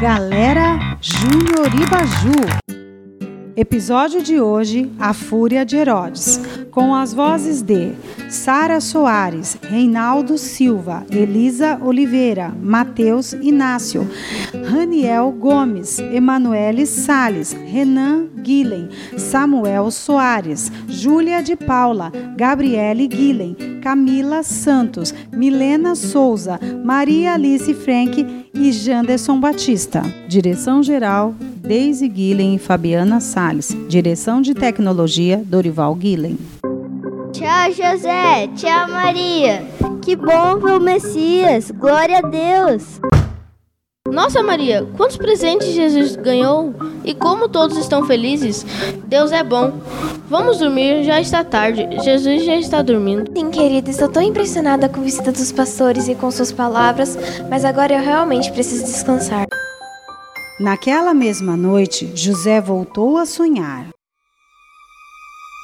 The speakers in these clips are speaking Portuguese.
Galera Júnior Ibaju. Episódio de hoje: A Fúria de Herodes, com as vozes de Sara Soares, Reinaldo Silva, Elisa Oliveira, Matheus Inácio, Raniel Gomes, Emanuele Sales, Renan Guilhem, Samuel Soares, Júlia de Paula, Gabriele Guilhem, Camila Santos, Milena Souza, Maria Alice Frank e Janderson Batista. Direção geral Deise Guilhem e Fabiana Sales. Direção de Tecnologia, Dorival Guilhem. Tchau, José. Tchau, Maria. Que bom ver o Messias. Glória a Deus. Nossa, Maria, quantos presentes Jesus ganhou? E como todos estão felizes? Deus é bom. Vamos dormir, já está tarde. Jesus já está dormindo. Sim, querida, estou tão impressionada com a visita dos pastores e com suas palavras, mas agora eu realmente preciso descansar. Naquela mesma noite, José voltou a sonhar.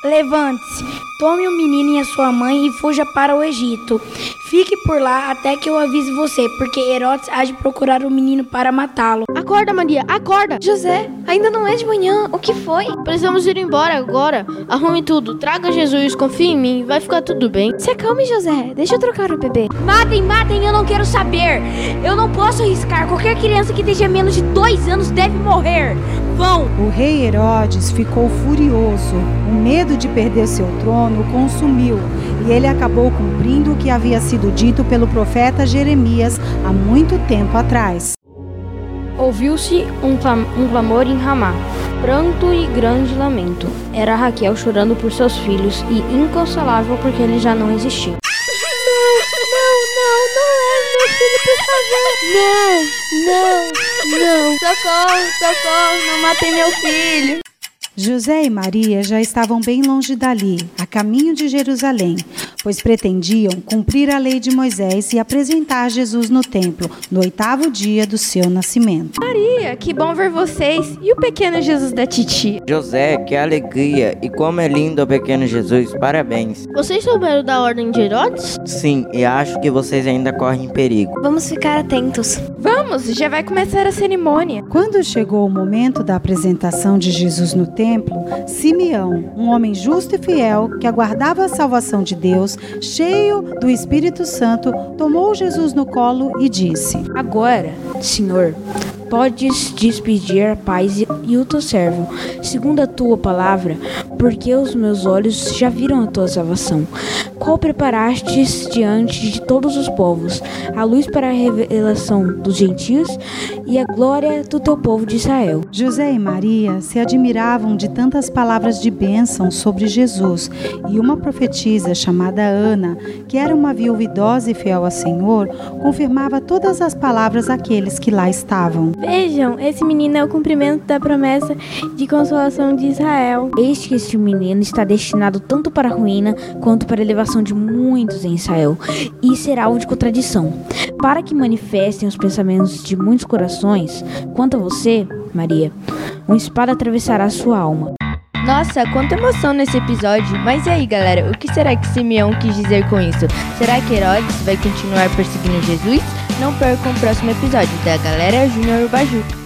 Levante-se, tome o menino e a sua mãe e fuja para o Egito. Fique por lá até que eu avise você, porque Herodes há de procurar o menino para matá-lo. Acorda, Maria, acorda! José, ainda não é de manhã. O que foi? Precisamos ir embora agora. Arrume tudo, traga Jesus, confie em mim, vai ficar tudo bem. Se acalme, José. Deixa eu trocar o bebê. Matem, matem, eu não quero saber. Eu não posso arriscar. Qualquer criança que tenha menos de dois anos deve morrer. Vão! O rei Herodes ficou furioso. O medo de perder seu trono o consumiu e ele acabou cumprindo o que havia sido dito pelo profeta Jeremias há muito tempo atrás. Ouviu-se um, clam um clamor em Ramá, pranto e grande lamento. Era Raquel chorando por seus filhos e inconsolável porque eles já não existiam. Não, não é meu filho, por favor. Não, não, não. Socorro, socorro, não matei meu filho. José e Maria já estavam bem longe dali, a caminho de Jerusalém, pois pretendiam cumprir a lei de Moisés e apresentar Jesus no templo no oitavo dia do seu nascimento. Maria, que bom ver vocês! E o pequeno Jesus da Titi? José, que alegria! E como é lindo o pequeno Jesus, parabéns! Vocês souberam da ordem de Herodes? Sim, e acho que vocês ainda correm perigo. Vamos ficar atentos. Vamos, já vai começar a cerimônia. Quando chegou o momento da apresentação de Jesus no templo, Simeão, um homem justo e fiel que aguardava a salvação de Deus, cheio do Espírito Santo, tomou Jesus no colo e disse: Agora, Senhor, podes despedir a paz e o teu servo, segundo a tua palavra, porque os meus olhos já viram a tua salvação, qual preparastes diante de todos os povos, a luz para a revelação dos gentios e a glória do teu povo de Israel. José e Maria se admiravam de tantas palavras de bênção sobre Jesus, e uma profetisa chamada Ana, que era uma viúva idosa e fiel ao Senhor, confirmava todas as palavras àqueles que lá estavam. Vejam, esse menino é o cumprimento da promessa de consolação de Israel. Eis que este menino está destinado tanto para a ruína quanto para a elevação de muitos em Israel, e será alvo de contradição, para que manifestem os pensamentos de muitos corações. Quanto a você, Maria, uma espada atravessará a sua alma. Nossa, quanta emoção nesse episódio. Mas e aí, galera, o que será que Simeão quis dizer com isso? Será que Herodes vai continuar perseguindo Jesus? Não percam o próximo episódio da Galera Júnior Baju.